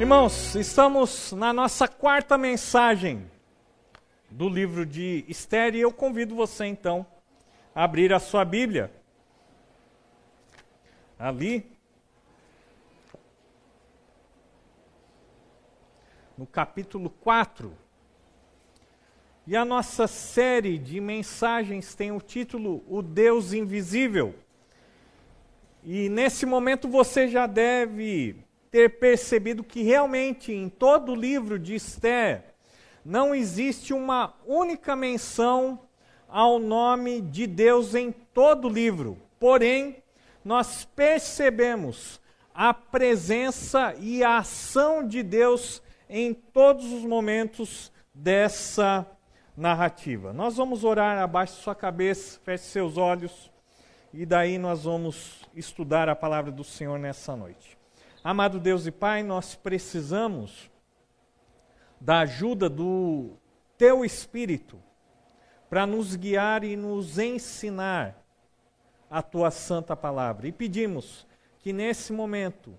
Irmãos, estamos na nossa quarta mensagem do livro de Esther e eu convido você então a abrir a sua Bíblia. Ali, no capítulo 4. E a nossa série de mensagens tem o título O Deus Invisível. E nesse momento você já deve ter percebido que realmente em todo o livro de Esther não existe uma única menção ao nome de Deus em todo o livro. Porém, nós percebemos a presença e a ação de Deus em todos os momentos dessa narrativa. Nós vamos orar abaixo de sua cabeça, feche seus olhos e daí nós vamos estudar a palavra do Senhor nessa noite. Amado Deus e Pai, nós precisamos da ajuda do Teu Espírito para nos guiar e nos ensinar a Tua Santa Palavra. E pedimos que nesse momento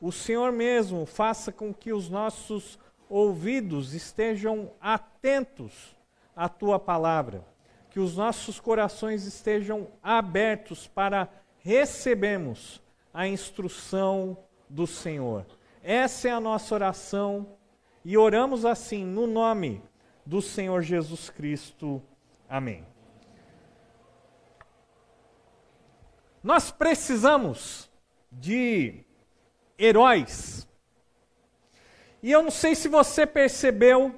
o Senhor mesmo faça com que os nossos ouvidos estejam atentos à Tua Palavra, que os nossos corações estejam abertos para recebermos a instrução do Senhor. Essa é a nossa oração e oramos assim no nome do Senhor Jesus Cristo. Amém. Nós precisamos de heróis. E eu não sei se você percebeu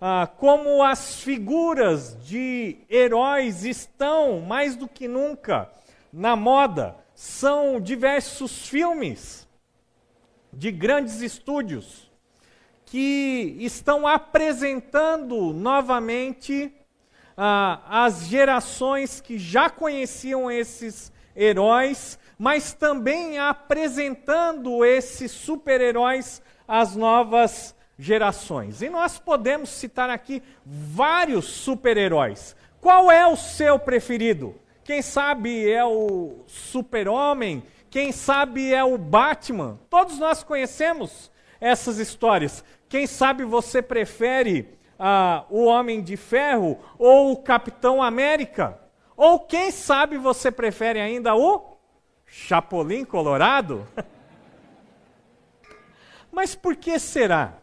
ah, como as figuras de heróis estão mais do que nunca na moda. São diversos filmes de grandes estúdios que estão apresentando novamente ah, as gerações que já conheciam esses heróis, mas também apresentando esses super-heróis às novas gerações. E nós podemos citar aqui vários super-heróis. Qual é o seu preferido? Quem sabe é o Super-Homem, quem sabe é o Batman. Todos nós conhecemos essas histórias. Quem sabe você prefere ah, o Homem de Ferro ou o Capitão América? Ou quem sabe você prefere ainda o Chapolin Colorado? Mas por que será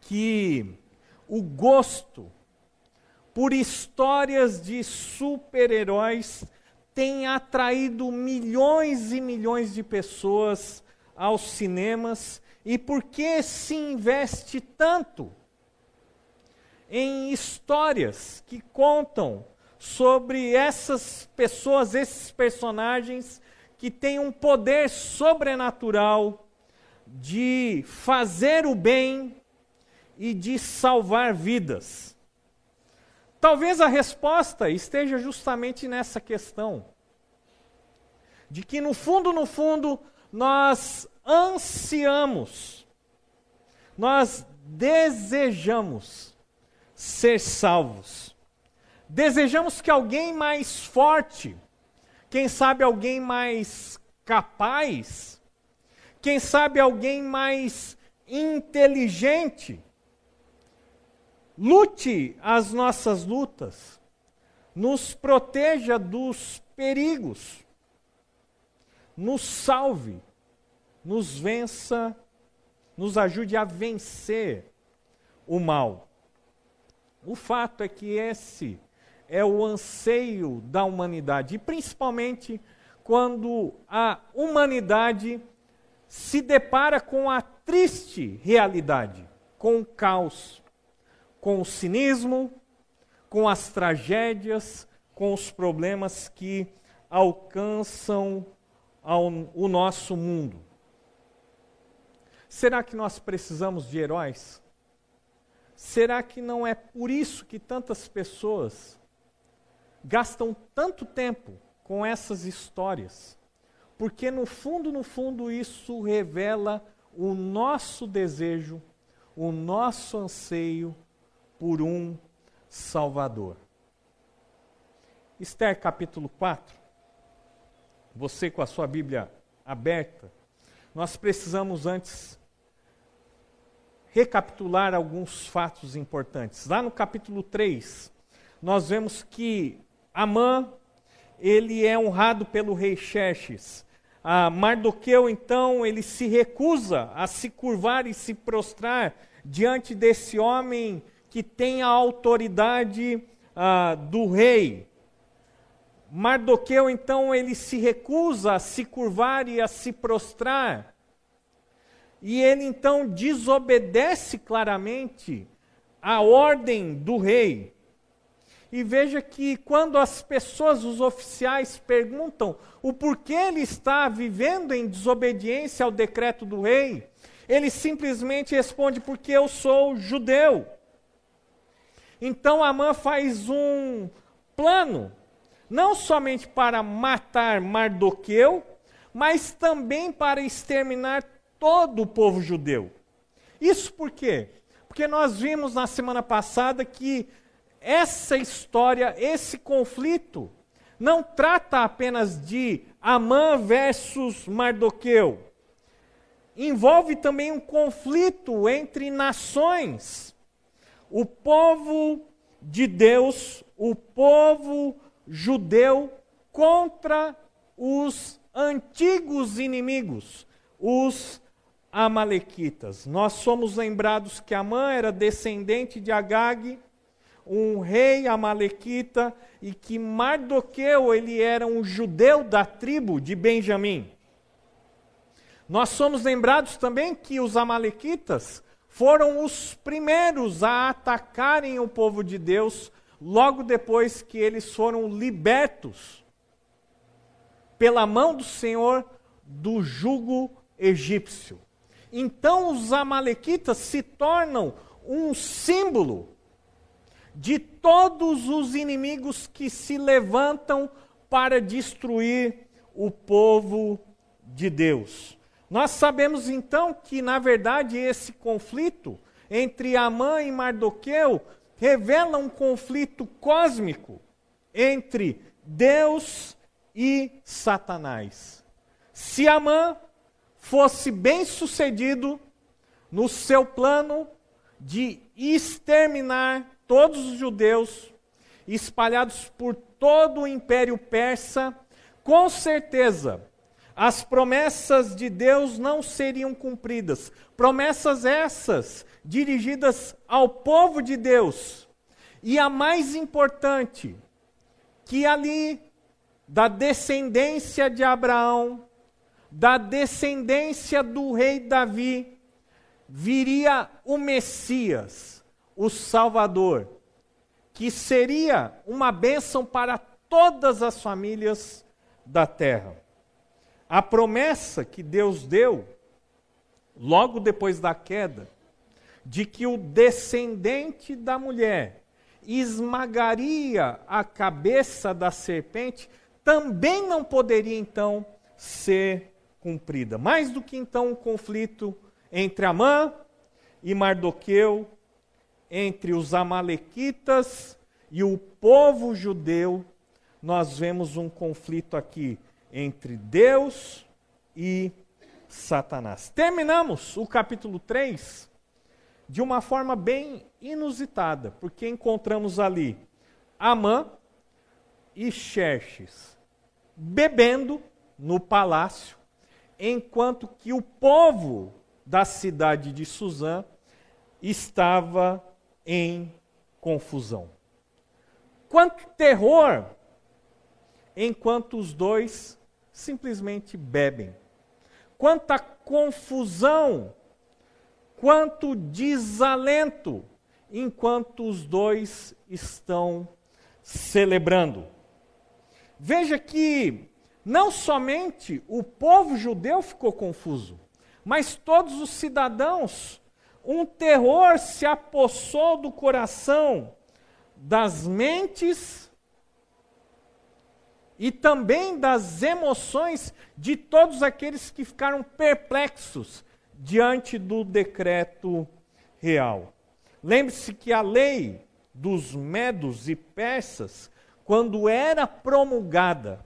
que o gosto por histórias de super-heróis tem atraído milhões e milhões de pessoas aos cinemas e por que se investe tanto em histórias que contam sobre essas pessoas, esses personagens que têm um poder sobrenatural de fazer o bem e de salvar vidas. Talvez a resposta esteja justamente nessa questão. De que no fundo, no fundo, nós ansiamos, nós desejamos ser salvos. Desejamos que alguém mais forte, quem sabe alguém mais capaz, quem sabe alguém mais inteligente, lute as nossas lutas, nos proteja dos perigos, nos salve, nos vença, nos ajude a vencer o mal. O fato é que esse é o anseio da humanidade, e principalmente quando a humanidade se depara com a triste realidade, com o caos, com o cinismo, com as tragédias, com os problemas que alcançam ao, o nosso mundo. Será que nós precisamos de heróis? Será que não é por isso que tantas pessoas gastam tanto tempo com essas histórias? Porque no fundo, no fundo, isso revela o nosso desejo, o nosso anseio por um Salvador. Esther capítulo 4. Você com a sua Bíblia aberta, nós precisamos antes recapitular alguns fatos importantes. Lá no capítulo 3, nós vemos que Amã, ele é honrado pelo rei Xerxes. A Mardoqueu, então, ele se recusa a se curvar e se prostrar diante desse homem que tem a autoridade ah, do rei. Mardoqueu, então, ele se recusa a se curvar e a se prostrar. E ele, então, desobedece claramente a ordem do rei. E veja que quando as pessoas, os oficiais, perguntam o porquê ele está vivendo em desobediência ao decreto do rei, ele simplesmente responde: porque eu sou judeu. Então Amã faz um plano, não somente para matar Mardoqueu, mas também para exterminar todo o povo judeu. Isso por quê? Porque nós vimos na semana passada que essa história, esse conflito, não trata apenas de Amã versus Mardoqueu. Envolve também um conflito entre nações. O povo de Deus, o povo judeu, contra os antigos inimigos, os amalequitas. Nós somos lembrados que Amã era descendente de Agag, um rei amalequita e que Mardoqueu ele era um judeu da tribo de Benjamim. Nós somos lembrados também que os amalequitas foram os primeiros a atacarem o povo de Deus logo depois que eles foram libertos pela mão do Senhor do jugo egípcio. Então os amalequitas se tornam um símbolo de todos os inimigos que se levantam para destruir o povo de Deus. Nós sabemos então que, na verdade, esse conflito entre Amã e Mardoqueu revela um conflito cósmico entre Deus e Satanás. Se Amã fosse bem sucedido no seu plano de exterminar todos os judeus espalhados por todo o Império Persa, com certeza as promessas de Deus não seriam cumpridas. Promessas essas dirigidas ao povo de Deus. E a mais importante, que ali, da descendência de Abraão, da descendência do rei Davi, viria o Messias o Salvador, que seria uma bênção para todas as famílias da terra. A promessa que Deus deu, logo depois da queda, de que o descendente da mulher esmagaria a cabeça da serpente, também não poderia então ser cumprida. Mais do que então um conflito entre Amã e Mardoqueu, entre os Amalequitas e o povo judeu, nós vemos um conflito aqui entre Deus e Satanás. Terminamos o capítulo 3 de uma forma bem inusitada, porque encontramos ali Amã e Xerxes bebendo no palácio, enquanto que o povo da cidade de Suzã estava em confusão. Quanto terror enquanto os dois simplesmente bebem. Quanta confusão, quanto desalento enquanto os dois estão celebrando. Veja que não somente o povo judeu ficou confuso, mas todos os cidadãos um terror se apossou do coração, das mentes e também das emoções de todos aqueles que ficaram perplexos diante do decreto real. Lembre-se que a lei dos medos e persas, quando era promulgada,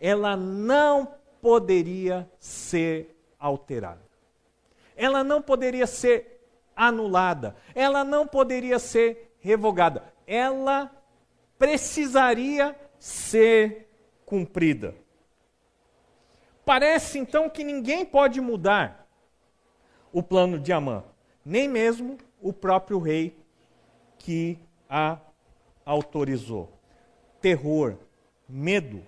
ela não poderia ser alterada. Ela não poderia ser anulada, ela não poderia ser revogada, ela precisaria ser cumprida. Parece então que ninguém pode mudar o plano de Amã, nem mesmo o próprio rei que a autorizou. Terror, medo,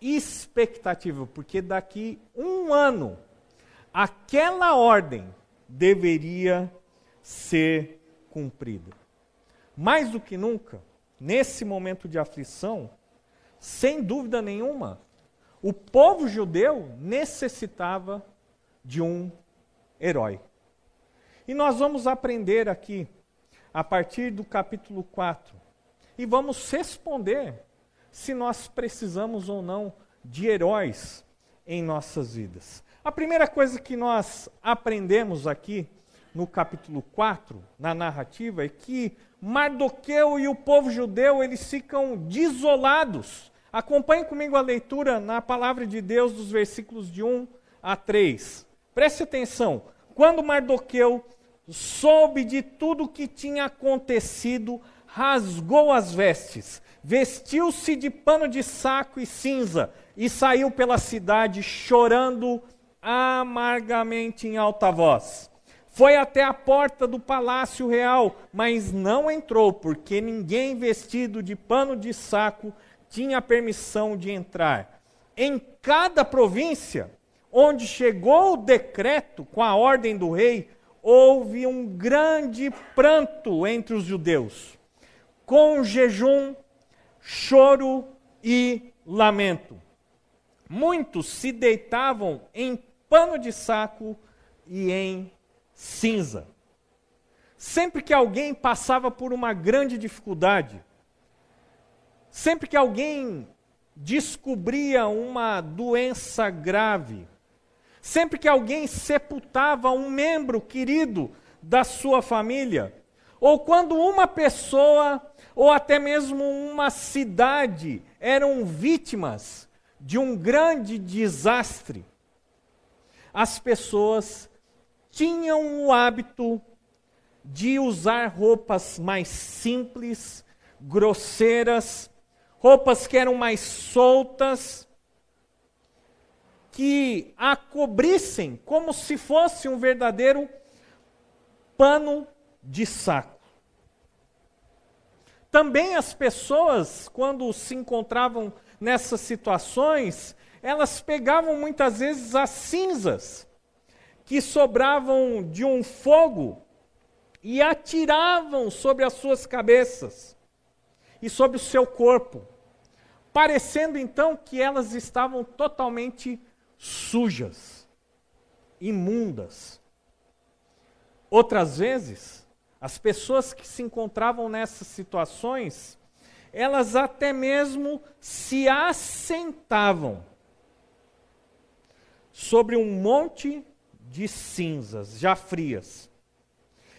expectativa, porque daqui um ano aquela ordem deveria ser cumprida. Mais do que nunca, nesse momento de aflição, sem dúvida nenhuma, o povo judeu necessitava de um herói. E nós vamos aprender aqui, a partir do capítulo 4, e vamos responder se nós precisamos ou não de heróis em nossas vidas. A primeira coisa que nós aprendemos aqui no capítulo 4, na narrativa, é que Mardoqueu e o povo judeu, eles ficam desolados. Acompanhe comigo a leitura na palavra de Deus dos versículos de 1 a 3. Preste atenção. Quando Mardoqueu soube de tudo o que tinha acontecido, rasgou as vestes, vestiu-se de pano de saco e cinza e saiu pela cidade chorando amargamente em alta voz. Foi até a porta do palácio real, mas não entrou, porque ninguém vestido de pano de saco tinha permissão de entrar. Em cada província onde chegou o decreto com a ordem do rei, houve um grande pranto entre os judeus, com jejum, choro e lamento. Muitos se deitavam em pano de saco e em cinza. Sempre que alguém passava por uma grande dificuldade, sempre que alguém descobria uma doença grave, sempre que alguém sepultava um membro querido da sua família, ou quando uma pessoa ou até mesmo uma cidade eram vítimas de um grande desastre, as pessoas tinham o hábito de usar roupas mais simples, grosseiras, roupas que eram mais soltas, que a cobrissem como se fosse um verdadeiro pano de saco. Também as pessoas, quando se encontravam nessas situações, elas pegavam muitas vezes as cinzas que sobravam de um fogo e atiravam sobre as suas cabeças e sobre o seu corpo, parecendo então que elas estavam totalmente sujas, imundas. Outras vezes, as pessoas que se encontravam nessas situações, elas até mesmo se assentavam sobre um monte de cinzas já frias.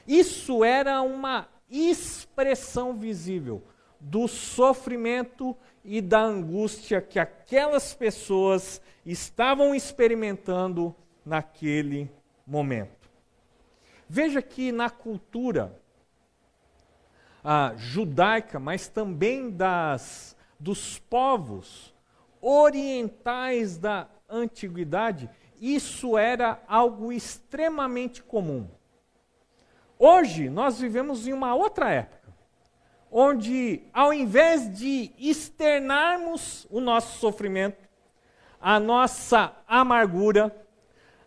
Isso era uma expressão visível do sofrimento e da angústia que aquelas pessoas estavam experimentando naquele momento. Veja que na cultura judaica, mas também das, dos povos orientais da antiguidade, isso era algo extremamente comum. Hoje nós vivemos em uma outra época, onde ao invés de externarmos o nosso sofrimento, a nossa amargura,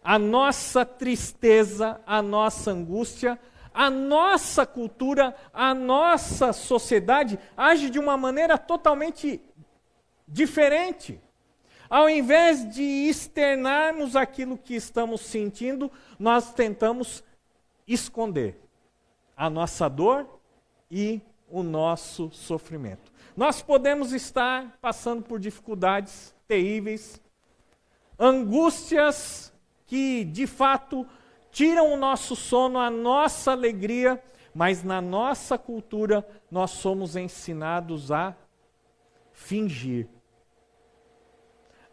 a nossa tristeza, a nossa angústia, a nossa cultura, a nossa sociedade age de uma maneira totalmente diferente. Ao invés de externarmos aquilo que estamos sentindo, nós tentamos esconder a nossa dor e o nosso sofrimento. Nós podemos estar passando por dificuldades terríveis, angústias que de fato tiram o nosso sono, a nossa alegria, mas na nossa cultura nós somos ensinados a fingir,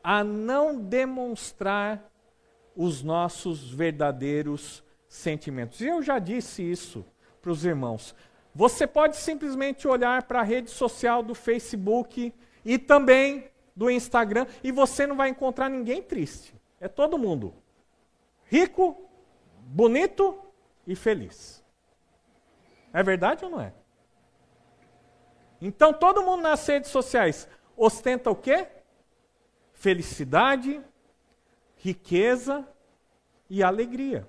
a não demonstrar os nossos verdadeiros sentimentos. E eu já disse isso para os irmãos. Você pode simplesmente olhar para a rede social do Facebook e também do Instagram e você não vai encontrar ninguém triste. É todo mundo rico, bonito e feliz. É verdade ou não é? Então todo mundo nas redes sociais ostenta o quê? Felicidade, riqueza e alegria.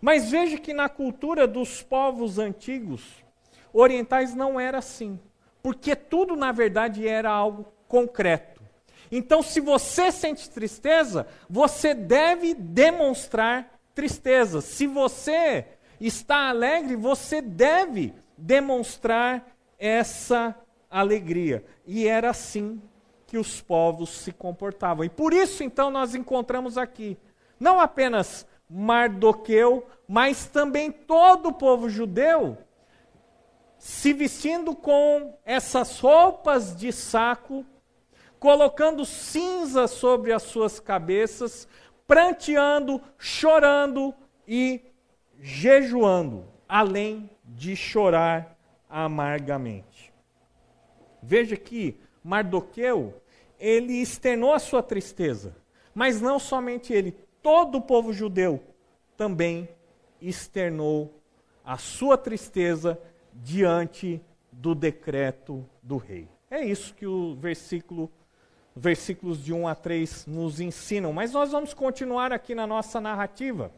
Mas veja que na cultura dos povos antigos, orientais não era assim. Porque tudo, na verdade, era algo concreto. Então, se você sente tristeza, você deve demonstrar tristeza. Se você está alegre, você deve demonstrar essa alegria. E era assim que os povos se comportavam. E por isso, então, nós encontramos aqui não apenas Mardoqueu, mas também todo o povo judeu se vestindo com essas roupas de saco, colocando cinza sobre as suas cabeças, pranteando, chorando e jejuando, além de chorar amargamente. Veja que Mardoqueu, ele externou a sua tristeza, mas não somente ele, todo o povo judeu também externou a sua tristeza diante do decreto do rei. É isso que o versículo, versículos de 1 a 3 nos ensinam. Mas nós vamos continuar aqui na nossa narrativa.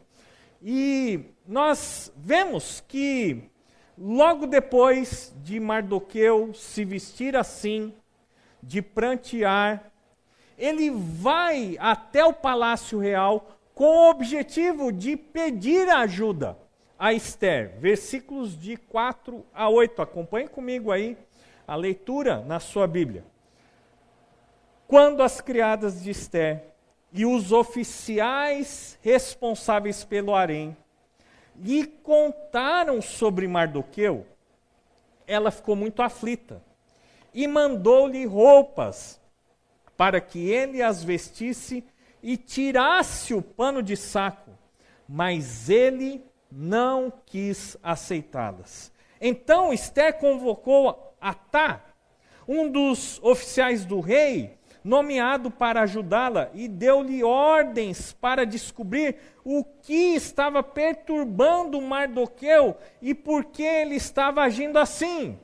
E nós vemos que logo depois de Mardoqueu se vestir assim, de prantear, ele vai até o palácio real com o objetivo de pedir ajuda a Esther. Versículos de 4 a 8. Acompanhe comigo aí a leitura na sua Bíblia. Quando as criadas de Esther e os oficiais responsáveis pelo harém lhe contaram sobre Mardoqueu, ela ficou muito aflita e mandou-lhe roupas para que ele as vestisse e tirasse o pano de saco, mas ele não quis aceitá-las. Então Esther convocou Atá, um dos oficiais do rei, nomeado para ajudá-la, e deu-lhe ordens para descobrir o que estava perturbando Mardoqueu e por que ele estava agindo assim.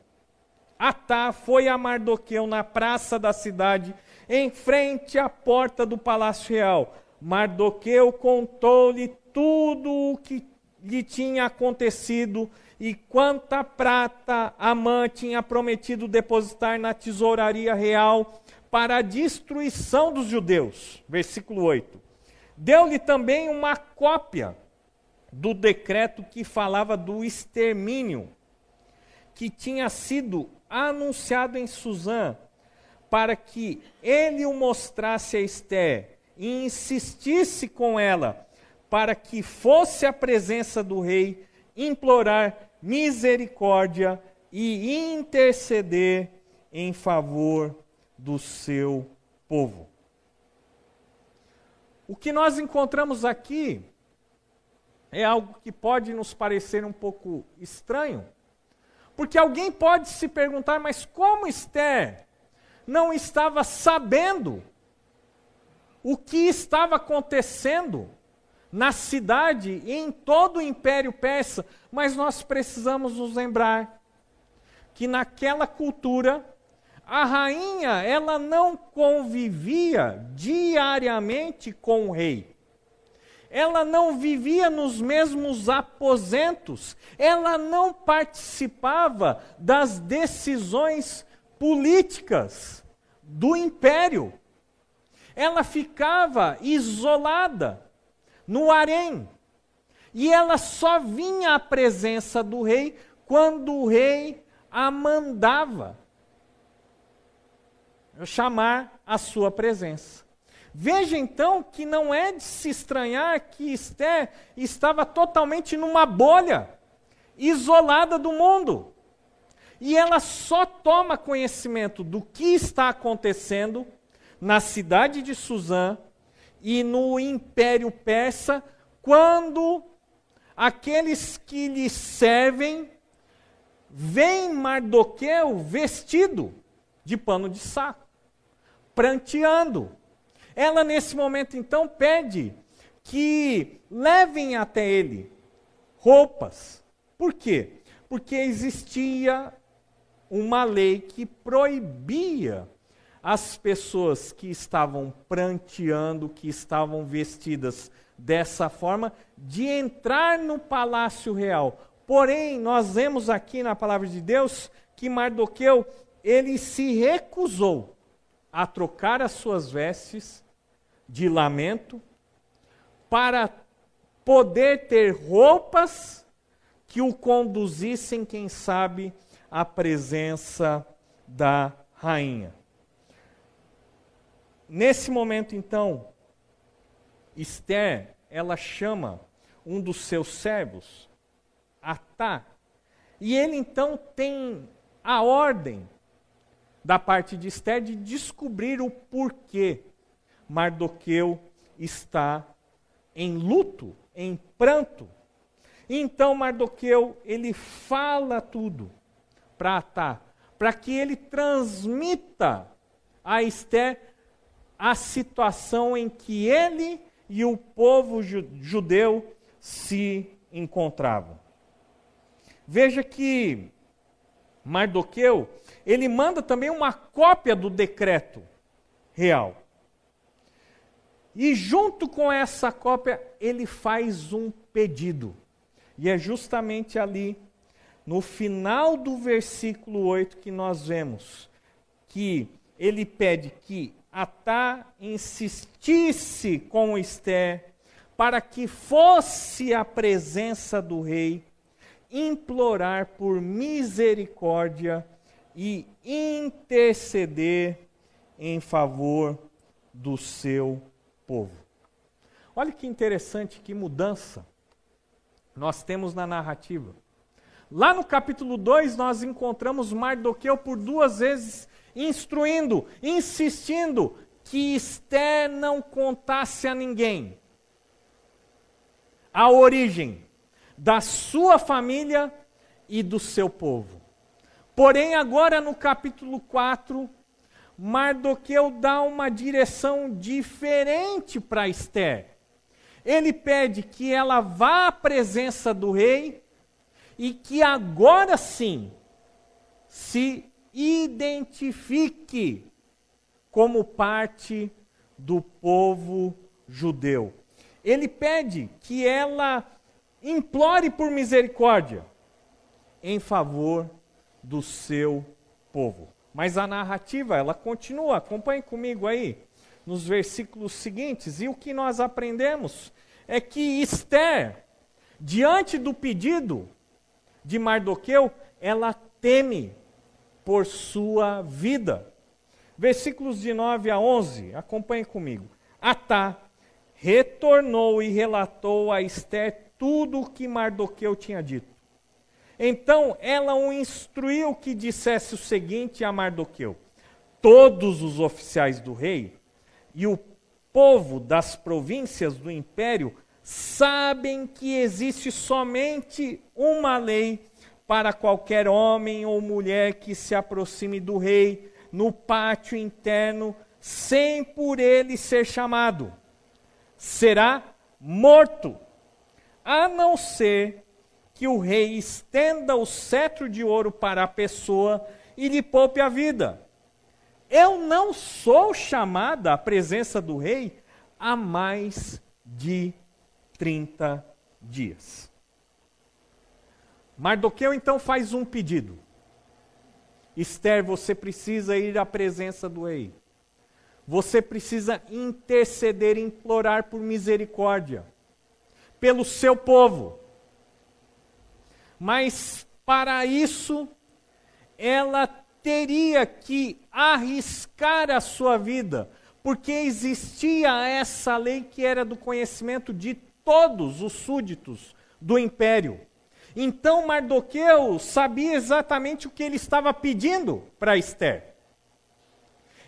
Atá foi a Mardoqueu na praça da cidade, em frente à porta do palácio real. Mardoqueu contou-lhe tudo o que lhe tinha acontecido e quanta prata Amã tinha prometido depositar na tesouraria real para a destruição dos judeus. Versículo 8. Deu-lhe também uma cópia do decreto que falava do extermínio que tinha sido anunciado em Suzã, para que ele o mostrasse a Esté e insistisse com ela, para que fosse à presença do rei implorar misericórdia e interceder em favor do seu povo. O que nós encontramos aqui é algo que pode nos parecer um pouco estranho, porque alguém pode se perguntar, mas como Esther não estava sabendo o que estava acontecendo na cidade e em todo o Império Persa? Mas nós precisamos nos lembrar que naquela cultura a rainha ela não convivia diariamente com o rei ela não vivia nos mesmos aposentos, ela não participava das decisões políticas do império. Ela ficava isolada no harém. E ela só vinha à presença do rei quando o rei a mandava chamar a sua presença. Veja então que não é de se estranhar que Esther estava totalmente numa bolha, isolada do mundo. E ela só toma conhecimento do que está acontecendo na cidade de Suzã e no Império Persa quando aqueles que lhe servem veem Mardoqueu vestido de pano de saco, pranteando. Ela, nesse momento, então, pede que levem até ele roupas. Por quê? Porque existia uma lei que proibia as pessoas que estavam pranteando, que estavam vestidas dessa forma, de entrar no palácio real. Porém, nós vemos aqui na palavra de Deus que Mardoqueu, ele se recusou a trocar as suas vestes de lamento para poder ter roupas que o conduzissem, quem sabe, à presença da rainha. Nesse momento, então, Esther, ela chama um dos seus servos, Atá, e ele então tem a ordem da parte de Esther de descobrir o porquê Mardoqueu está em luto, em pranto. Então Mardoqueu, ele fala tudo para Atá, para que ele transmita a Esther a situação em que ele e o povo judeu se encontravam. Veja que Mardoqueu, ele manda também uma cópia do decreto real. E junto com essa cópia, ele faz um pedido. E é justamente ali, no final do versículo 8, que nós vemos que ele pede que Atá insistisse com Esther para que fosse à presença do rei implorar por misericórdia e interceder em favor do seu povo. Olha que interessante, que mudança nós temos na narrativa. Lá no capítulo 2, nós encontramos Mardoqueu por duas vezes instruindo, insistindo que Esther não contasse a ninguém a origem da sua família e do seu povo. Porém, agora no capítulo 4, Mardoqueu dá uma direção diferente para Esther. Ele pede que ela vá à presença do rei e que agora sim se identifique como parte do povo judeu. Ele pede que ela implore por misericórdia em favor do seu povo. Mas a narrativa, ela continua, acompanhe comigo aí, nos versículos seguintes. E o que nós aprendemos é que Esther, diante do pedido de Mardoqueu, ela teme por sua vida. Versículos de 9 a 11, acompanhe comigo. Atá retornou e relatou a Esther tudo o que Mardoqueu tinha dito. Então ela o instruiu que dissesse o seguinte a Mardoqueu: Todos os oficiais do rei e o povo das províncias do império sabem que existe somente uma lei para qualquer homem ou mulher que se aproxime do rei no pátio interno, sem por ele ser chamado. Será morto, a não ser que o rei estenda o cetro de ouro para a pessoa e lhe poupe a vida. Eu não sou chamada à presença do rei há mais de 30 dias. Mardoqueu então faz um pedido. Esther, você precisa ir à presença do rei. Você precisa interceder, implorar por misericórdia pelo seu povo. Mas para isso, ela teria que arriscar a sua vida, porque existia essa lei que era do conhecimento de todos os súditos do império. Então Mardoqueu sabia exatamente o que ele estava pedindo para Esther.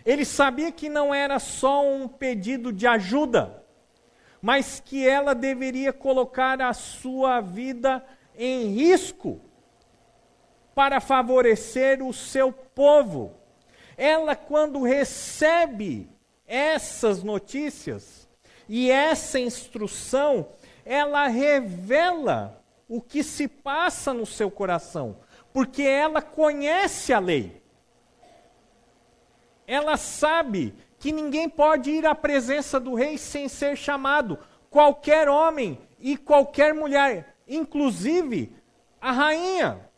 Ele sabia que não era só um pedido de ajuda, mas que ela deveria colocar a sua vida em risco para favorecer o seu povo. Ela, quando recebe essas notícias e essa instrução, ela revela o que se passa no seu coração, porque ela conhece a lei. Ela sabe que ninguém pode ir à presença do rei sem ser chamado, qualquer homem e qualquer mulher, inclusive a rainha.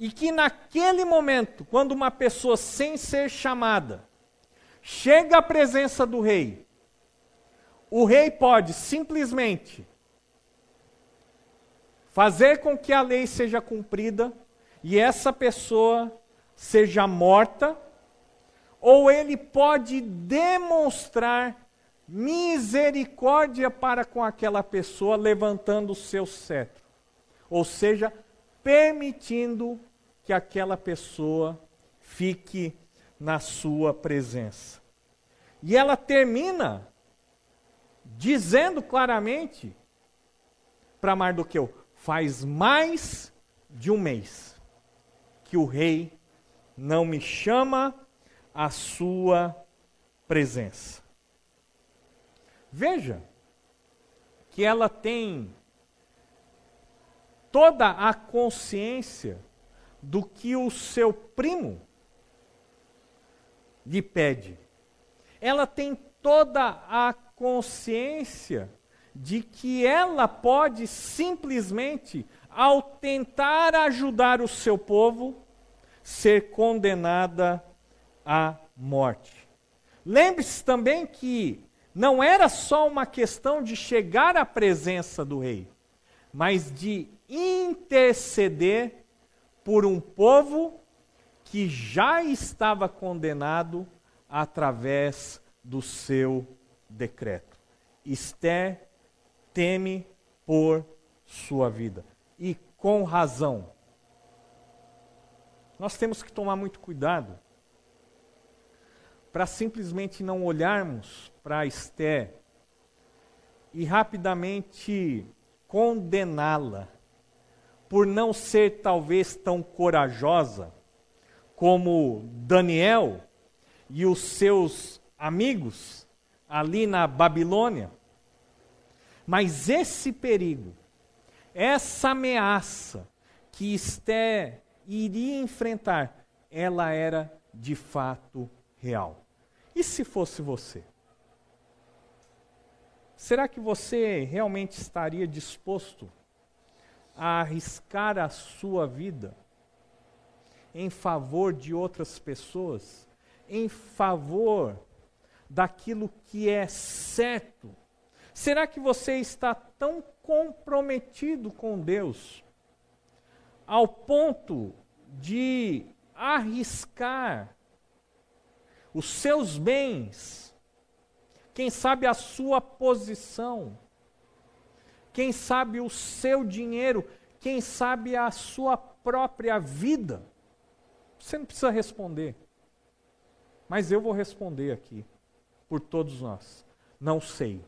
E que naquele momento, quando uma pessoa sem ser chamada chega à presença do rei, o rei pode simplesmente fazer com que a lei seja cumprida e essa pessoa seja morta, ou ele pode demonstrar misericórdia para com aquela pessoa levantando o seu cetro, ou seja, permitindo que aquela pessoa fique na sua presença. E ela termina dizendo claramente para Mardoqueu: faz mais de um mês que o rei não me chama à sua presença. Veja que ela tem toda a consciência do que o seu primo lhe pede. Ela tem toda a consciência de que ela pode simplesmente, ao tentar ajudar o seu povo, ser condenada à morte. Lembre-se também que não era só uma questão de chegar à presença do rei, mas de interceder por um povo que já estava condenado através do seu decreto. Esther teme por sua vida. E com razão. Nós temos que tomar muito cuidado para simplesmente não olharmos para Esther e rapidamente condená-la por não ser talvez tão corajosa como Daniel e os seus amigos ali na Babilônia. Mas esse perigo, essa ameaça que Esté iria enfrentar, ela era de fato real. E se fosse você? Será que você realmente estaria disposto a arriscar a sua vida em favor de outras pessoas, em favor daquilo que é certo? Será que você está tão comprometido com Deus ao ponto de arriscar os seus bens, quem sabe a sua posição, quem sabe o seu dinheiro, quem sabe a sua própria vida. Você não precisa responder. Mas eu vou responder aqui, por todos nós. Não sei.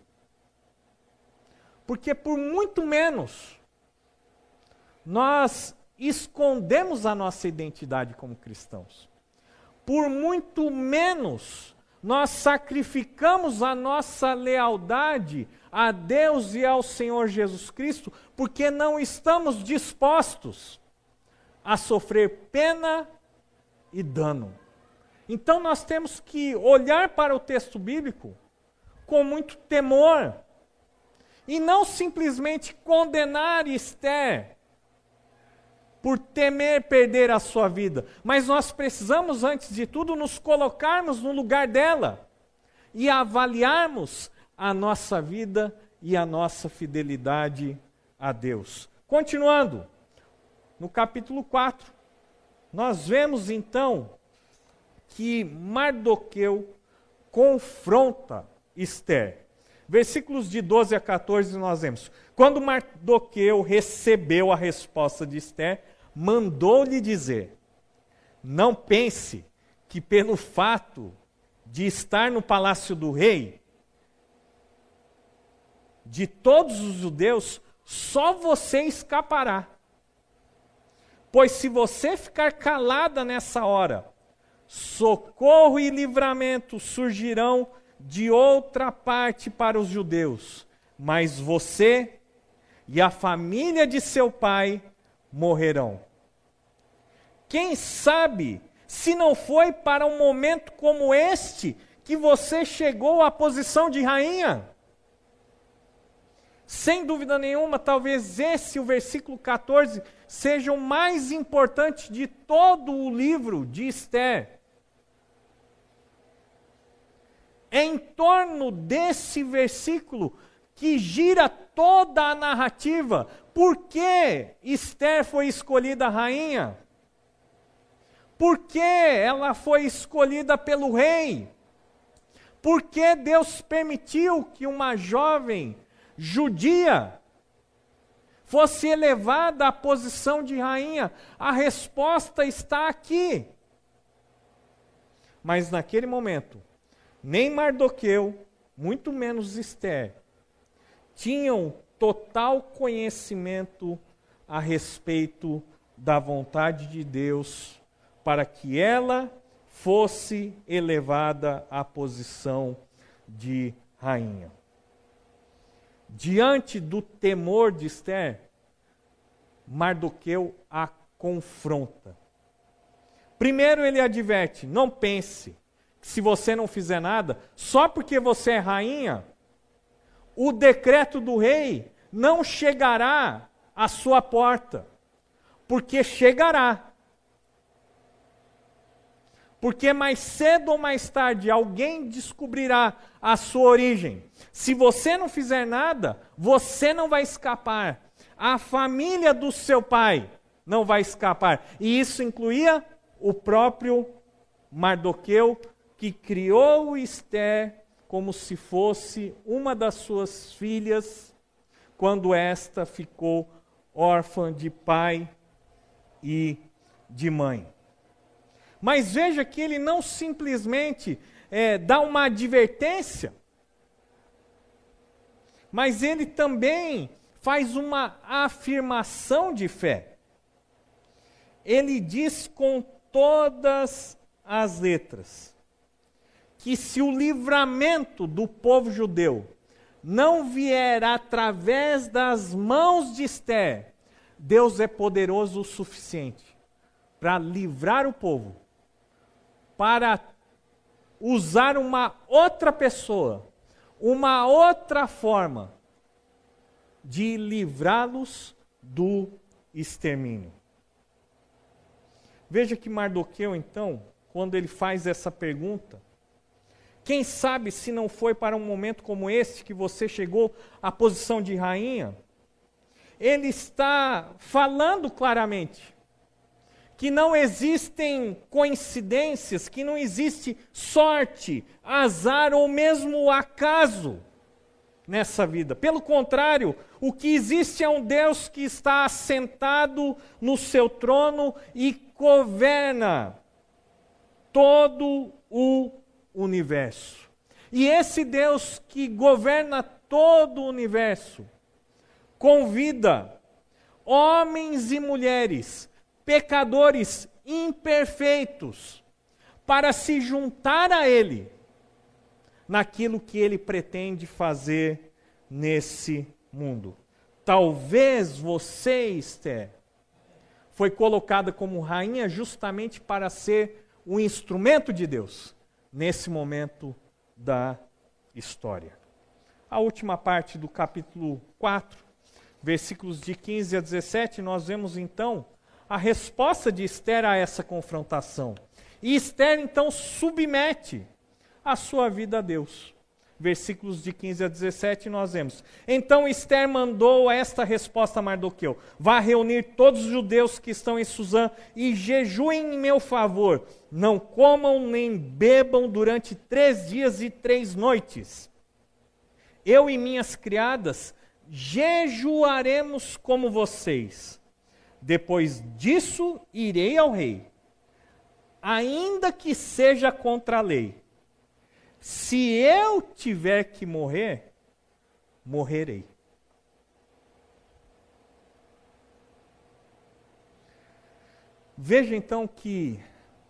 Porque por muito menos nós escondemos a nossa identidade como cristãos. Por muito menos nós sacrificamos a nossa lealdade a Deus e ao Senhor Jesus Cristo, porque não estamos dispostos a sofrer pena e dano. Então nós temos que olhar para o texto bíblico com muito temor e não simplesmente condenar Esther por temer perder a sua vida, mas nós precisamos, antes de tudo, nos colocarmos no lugar dela e avaliarmos a nossa vida e a nossa fidelidade a Deus. Continuando, no capítulo 4, nós vemos então que Mardoqueu confronta Esther. Versículos de 12 a 14 nós vemos. Quando Mardoqueu recebeu a resposta de Esther, mandou-lhe dizer: Não pense que pelo fato de estar no palácio do rei, de todos os judeus, só você escapará. Pois se você ficar calada nessa hora, socorro e livramento surgirão de outra parte para os judeus, mas você e a família de seu pai morrerão. Quem sabe se não foi para um momento como este que você chegou à posição de rainha? Sem dúvida nenhuma, talvez esse, o versículo 14, seja o mais importante de todo o livro de Esther. É em torno desse versículo que gira toda a narrativa. Por que Esther foi escolhida rainha? Por que ela foi escolhida pelo rei? Por que Deus permitiu que uma jovem judia fosse elevada à posição de rainha? A resposta está aqui. Mas naquele momento, nem Mardoqueu, muito menos Esther, tinham total conhecimento a respeito da vontade de Deus para que ela fosse elevada à posição de rainha. Diante do temor de Esther, Mardoqueu a confronta. Primeiro ele adverte: não pense, se você não fizer nada, só porque você é rainha, o decreto do rei não chegará à sua porta, porque chegará. Porque mais cedo ou mais tarde alguém descobrirá a sua origem. Se você não fizer nada, você não vai escapar. A família do seu pai não vai escapar. E isso incluía o próprio Mardoqueu, que criou Esther como se fosse uma das suas filhas, quando esta ficou órfã de pai e de mãe. Mas veja que ele não simplesmente é, dá uma advertência, mas ele também faz uma afirmação de fé. Ele diz com todas as letras: que se o livramento do povo judeu não vier através das mãos de Esther, Deus é poderoso o suficiente para livrar o povo, para usar uma outra pessoa, uma outra forma de livrá-los do extermínio. Veja que Mardoqueu, então, quando ele faz essa pergunta, quem sabe se não foi para um momento como esse que você chegou à posição de rainha? Ele está falando claramente que não existem coincidências, que não existe sorte, azar ou mesmo acaso nessa vida. Pelo contrário, o que existe é um Deus que está assentado no seu trono e governa todo o universo. E esse Deus que governa todo o universo convida homens e mulheres, pecadores imperfeitos, para se juntar a Ele naquilo que Ele pretende fazer nesse mundo. Talvez você, Esther, foi colocada como rainha justamente para ser o instrumento de Deus nesse momento da história. A última parte do capítulo 4, versículos de 15 a 17, nós vemos então a resposta de Esther a essa confrontação. E Esther então submete a sua vida a Deus versículos de 15 a 17, nós vemos. Então Esther mandou esta resposta a Mardoqueu: Vá reunir todos os judeus que estão em Suzã e jejuem em meu favor. Não comam nem bebam durante três dias e três noites. Eu e minhas criadas jejuaremos como vocês. Depois disso, irei ao rei, ainda que seja contra a lei se eu tiver que morrer, morrerei. Veja então que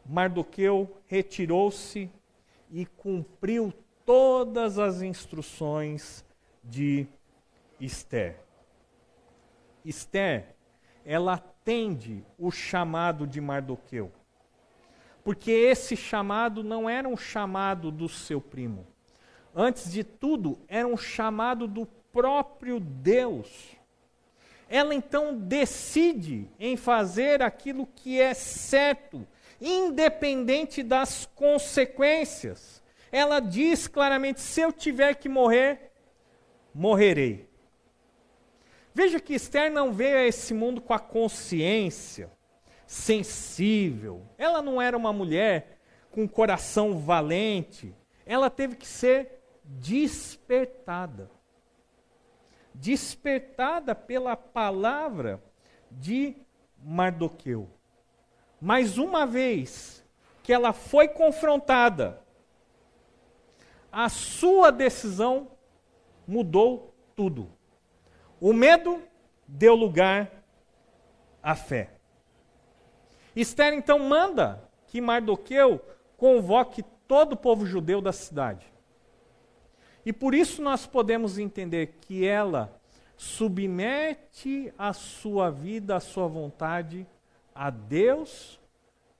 Mardoqueu retirou-se e cumpriu todas as instruções de Esther. Esther, ela atende o chamado de Mardoqueu. Porque esse chamado não era um chamado do seu primo. Antes de tudo, era um chamado do próprio Deus. Ela então decide em fazer aquilo que é certo, independente das consequências. Ela diz claramente: se eu tiver que morrer, morrerei. Veja que Esther não veio a esse mundo com a consciência sensível. Ela não era uma mulher com coração valente. Ela teve que ser despertada. Despertada pela palavra de Mardoqueu. Mas uma vez que ela foi confrontada, a sua decisão mudou tudo. O medo deu lugar à fé. Esther então manda que Mardoqueu convoque todo o povo judeu da cidade. E por isso nós podemos entender que ela submete a sua vida, a sua vontade a Deus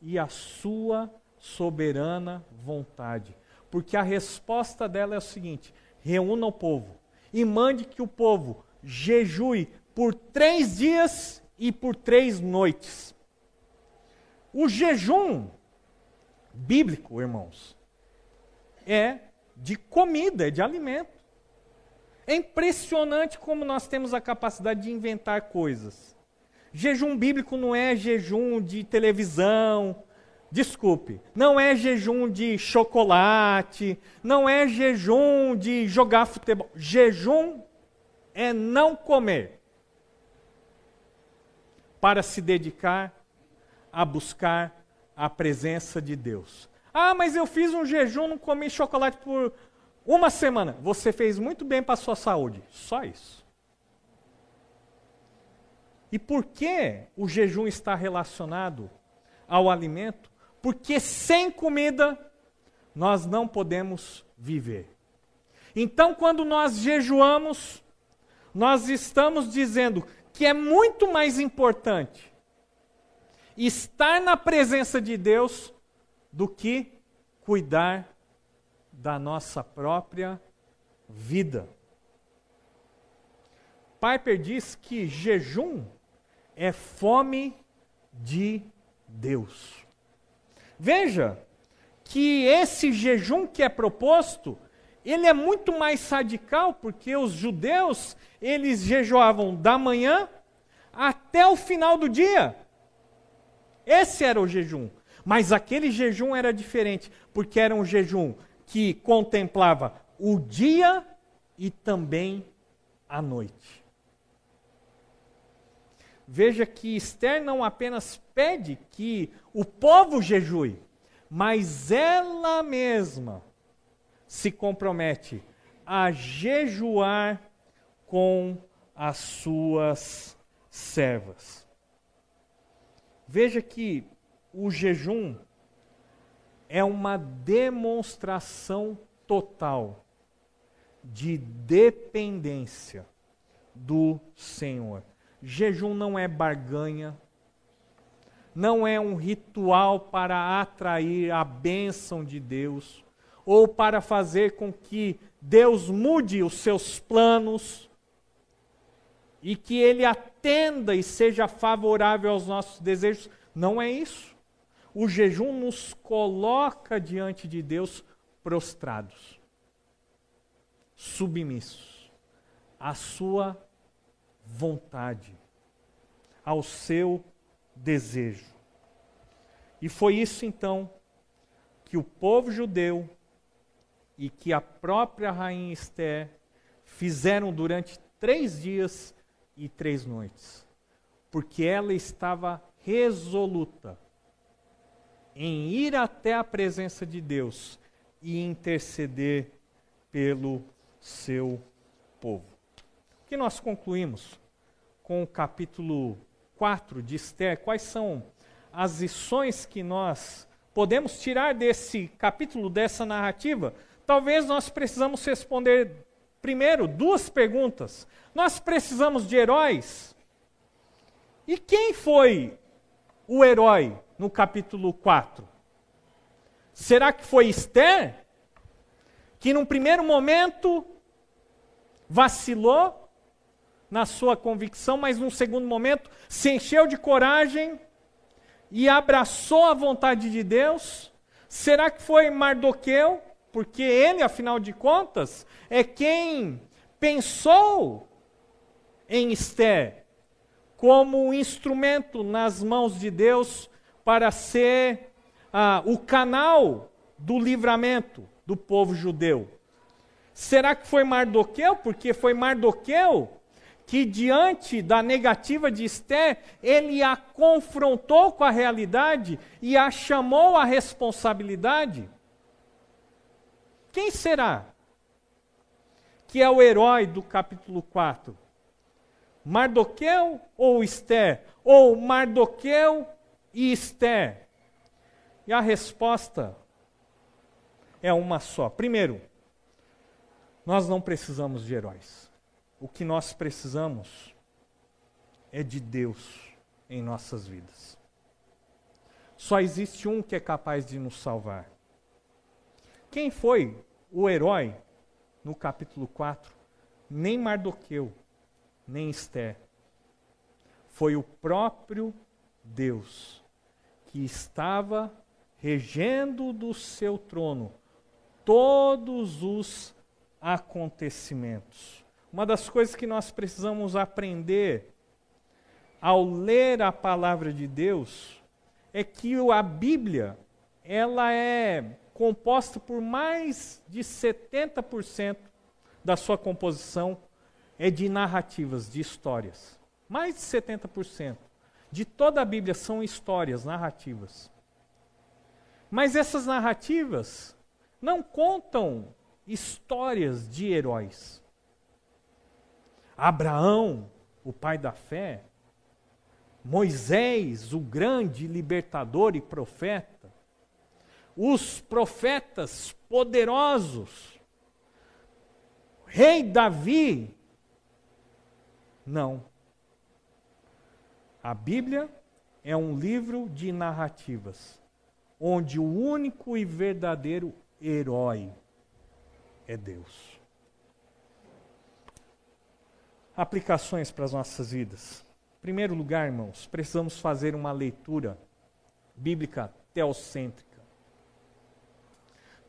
e a sua soberana vontade. Porque a resposta dela é o seguinte: reúna o povo e mande que o povo jejue por três dias e por três noites. O jejum bíblico, irmãos, é de comida, é de alimento. É impressionante como nós temos a capacidade de inventar coisas. Jejum bíblico não é jejum de televisão, desculpe, não é jejum de chocolate, não é jejum de jogar futebol. Jejum é não comer para se dedicar a buscar a presença de Deus. Ah, mas eu fiz um jejum, não comi chocolate por uma semana. Você fez muito bem para a sua saúde. Só isso. E por que o jejum está relacionado ao alimento? Porque sem comida nós não podemos viver. Então, quando nós jejuamos, nós estamos dizendo que é muito mais importante estar na presença de Deus do que cuidar da nossa própria vida. Piper diz que jejum é fome de Deus. Veja que esse jejum que é proposto, ele é muito mais radical, porque os judeus, eles jejuavam da manhã até o final do dia. Esse era o jejum. Mas aquele jejum era diferente, porque era um jejum que contemplava o dia e também a noite. Veja que Esther não apenas pede que o povo jejue, mas ela mesma se compromete a jejuar com as suas servas. Veja que o jejum é uma demonstração total de dependência do Senhor. Jejum não é barganha, não é um ritual para atrair a bênção de Deus ou para fazer com que Deus mude os seus planos e que ele atenda e seja favorável aos nossos desejos. Não é isso. O jejum nos coloca diante de Deus prostrados, submissos à sua vontade, ao seu desejo. E foi isso então que o povo judeu e que a própria rainha Esther fizeram durante três dias e três noites, porque ela estava resoluta em ir até a presença de Deus e interceder pelo seu povo. que nós concluímos com o capítulo 4 de Esther? Quais são as lições que nós podemos tirar desse capítulo, dessa narrativa? Talvez nós precisamos responder primeiro duas perguntas. Nós precisamos de heróis? E quem foi o herói no capítulo 4? Será que foi Esther? Que num primeiro momento vacilou na sua convicção, mas num segundo momento se encheu de coragem e abraçou a vontade de Deus? Será que foi Mardoqueu? Porque ele, afinal de contas, é quem pensou em Esther como um instrumento nas mãos de Deus para ser ah, o canal do livramento do povo judeu. Será que foi Mardoqueu? Porque foi Mardoqueu que, diante da negativa de Esté, ele a confrontou com a realidade e a chamou à responsabilidade. Quem será que é o herói do capítulo 4? Mardoqueu ou Esther? Ou Mardoqueu e Esther? E a resposta é uma só. Primeiro, nós não precisamos de heróis. O que nós precisamos é de Deus em nossas vidas. Só existe um que é capaz de nos salvar. Quem foi o herói no capítulo 4? Nem Mardoqueu, nem Esther. Foi o próprio Deus que estava regendo do seu trono todos os acontecimentos. Uma das coisas que nós precisamos aprender ao ler a palavra de Deus é que a Bíblia ela é composta por mais de 70% da sua composição é de narrativas, de histórias. Mais de 70% de toda a Bíblia são histórias, narrativas. Mas essas narrativas não contam histórias de heróis. Abraão, o pai da fé, Moisés, o grande libertador e profeta, os profetas poderosos, rei Davi. Não. A Bíblia é um livro de narrativas, onde o único e verdadeiro herói é Deus. Aplicações para as nossas vidas. Em primeiro lugar, irmãos, precisamos fazer uma leitura bíblica teocêntrica.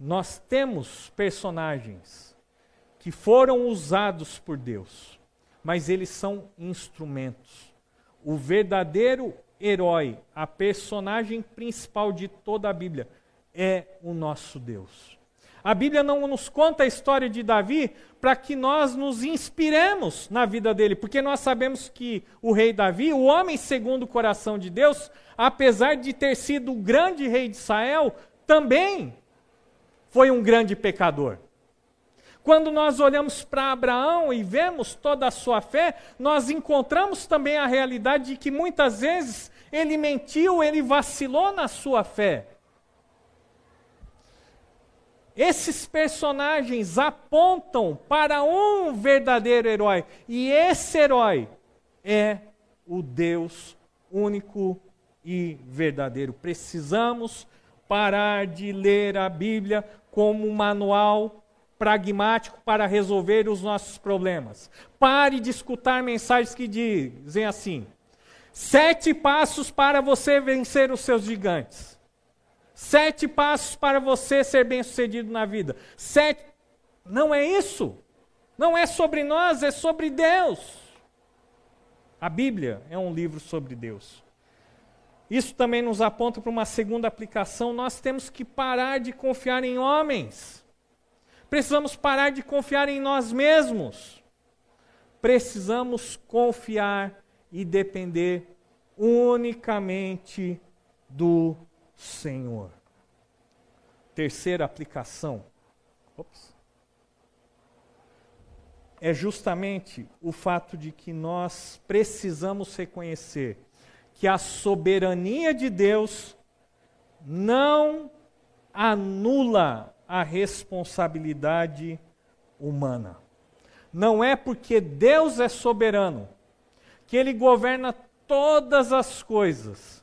Nós temos personagens que foram usados por Deus, mas eles são instrumentos. O verdadeiro herói, a personagem principal de toda a Bíblia, é o nosso Deus. A Bíblia não nos conta a história de Davi para que nós nos inspiremos na vida dele, porque nós sabemos que o rei Davi, o homem segundo o coração de Deus, apesar de ter sido o grande rei de Israel, também foi um grande pecador. Quando nós olhamos para Abraão e vemos toda a sua fé, nós encontramos também a realidade de que muitas vezes ele mentiu, ele vacilou na sua fé. Esses personagens apontam para um verdadeiro herói, e esse herói é o Deus único e verdadeiro. Precisamos parar de ler a Bíblia como um manual pragmático para resolver os nossos problemas. Pare de escutar mensagens que dizem assim: sete passos para você vencer os seus gigantes. Sete passos para você ser bem-sucedido na vida. Sete. Não é isso. Não é sobre nós, é sobre Deus. A Bíblia é um livro sobre Deus. Isso também nos aponta para uma segunda aplicação. Nós temos que parar de confiar em homens. Precisamos parar de confiar em nós mesmos. Precisamos confiar e depender unicamente do Senhor. Terceira aplicação. Ops. é justamente o fato de que nós precisamos reconhecer que a soberania de Deus não anula a responsabilidade humana. Não é porque Deus é soberano, que Ele governa todas as coisas,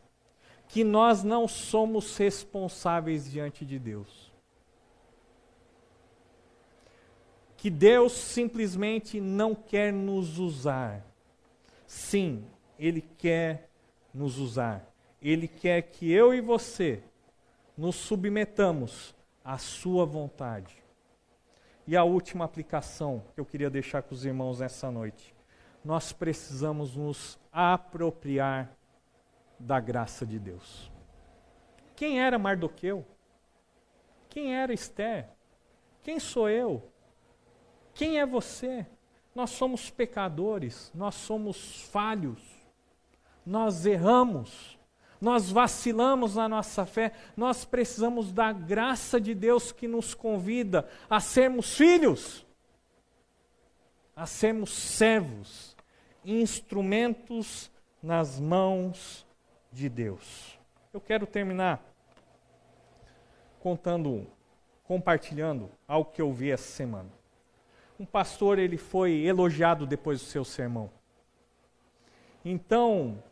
que nós não somos responsáveis diante de Deus. Que Deus simplesmente não quer nos usar. Sim, Ele quer nos usar. Ele quer que eu e você nos submetamos à Sua vontade. E a última aplicação que eu queria deixar com os irmãos nessa noite. Nós precisamos nos apropriar da graça de Deus. Quem era Mardoqueu? Quem era Esther? Quem sou eu? Quem é você? Nós somos pecadores, nós somos falhos, nós erramos nós vacilamos na nossa fé, nós precisamos da graça de Deus que nos convida a sermos filhos, a sermos servos, instrumentos nas mãos de Deus. Eu quero terminar contando, compartilhando algo que eu vi essa semana. Um pastor, ele foi elogiado depois do seu sermão. Então,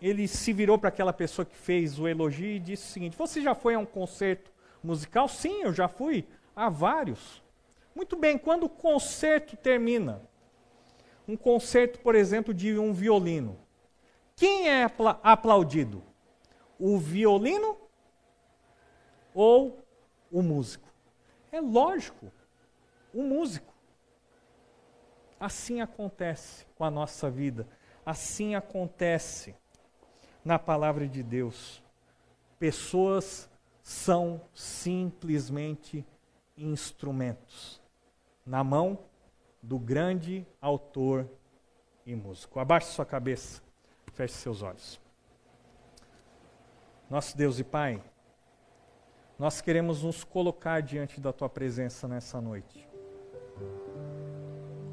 ele se virou para aquela pessoa que fez o elogio e disse o seguinte: Você já foi a um concerto musical? Sim, eu já fui a vários. Muito bem, quando o concerto termina, um concerto, por exemplo, de um violino, quem é apla aplaudido? O violino ou o músico? É lógico, o músico. Assim acontece com a nossa vida, assim acontece na palavra de Deus. Pessoas são simplesmente instrumentos na mão do grande autor e músico. Abaixe sua cabeça, feche seus olhos. Nosso Deus e Pai, nós queremos nos colocar diante da tua presença nessa noite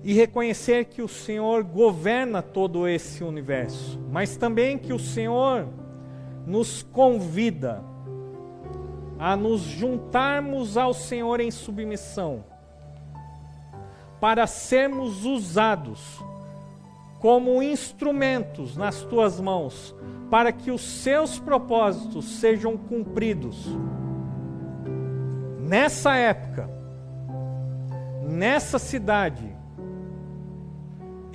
e reconhecer que o Senhor governa todo esse universo, mas também que o Senhor nos convida a nos juntarmos ao Senhor em submissão, para sermos usados como instrumentos nas tuas mãos, para que os seus propósitos sejam cumpridos. Nessa época, nessa cidade,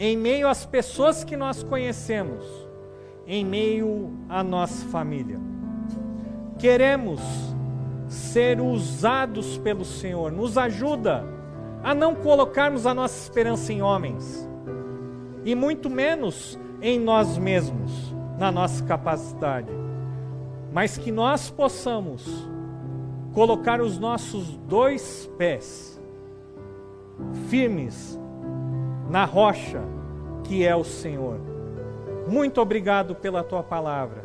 em meio às pessoas que nós conhecemos, em meio à nossa família. Queremos ser usados pelo Senhor, nos ajuda a não colocarmos a nossa esperança em homens, e muito menos em nós mesmos, na nossa capacidade, mas que nós possamos colocar os nossos dois pés firmes na rocha que é o Senhor. Muito obrigado pela tua palavra.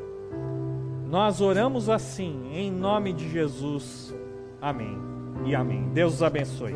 Nós oramos assim, em nome de Jesus. Amém e amém. Deus os abençoe.